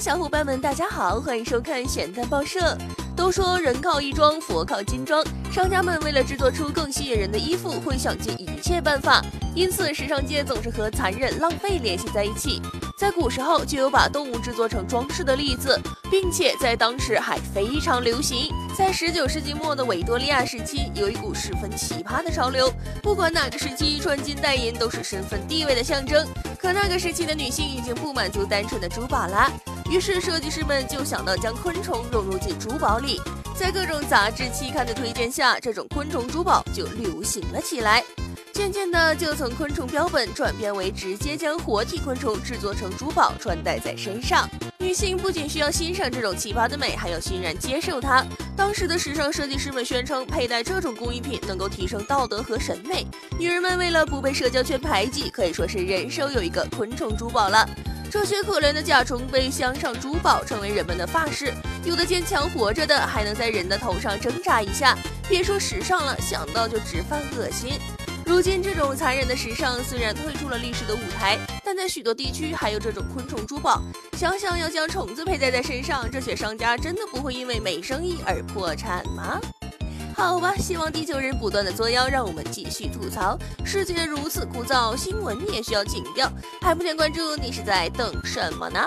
小伙伴们，大家好，欢迎收看咸蛋报社。都说人靠衣装，佛靠金装，商家们为了制作出更吸引人的衣服，会想尽一切办法。因此，时尚界总是和残忍、浪费联系在一起。在古时候就有把动物制作成装饰的例子，并且在当时还非常流行。在十九世纪末的维多利亚时期，有一股十分奇葩的潮流，不管哪个时期，穿金戴银都是身份地位的象征。可那个时期的女性已经不满足单纯的珠宝啦。于是设计师们就想到将昆虫融入进珠宝里，在各种杂志期刊的推荐下，这种昆虫珠宝就流行了起来。渐渐的，就从昆虫标本转变为直接将活体昆虫制作成珠宝穿戴在身上。女性不仅需要欣赏这种奇葩的美，还要欣然接受它。当时的时尚设计师们宣称，佩戴这种工艺品能够提升道德和审美。女人们为了不被社交圈排挤，可以说是人生有一个昆虫珠宝了。这些可怜的甲虫被镶上珠宝，成为人们的发饰。有的坚强活着的，还能在人的头上挣扎一下。别说时尚了，想到就直犯恶心。如今这种残忍的时尚虽然退出了历史的舞台，但在许多地区还有这种昆虫珠宝。想想要将虫子佩戴在身上，这些商家真的不会因为没生意而破产吗？好吧，希望地球人不断的作妖，让我们继续吐槽。世界如此枯燥，新闻也需要情调，还不点关注，你是在等什么呢？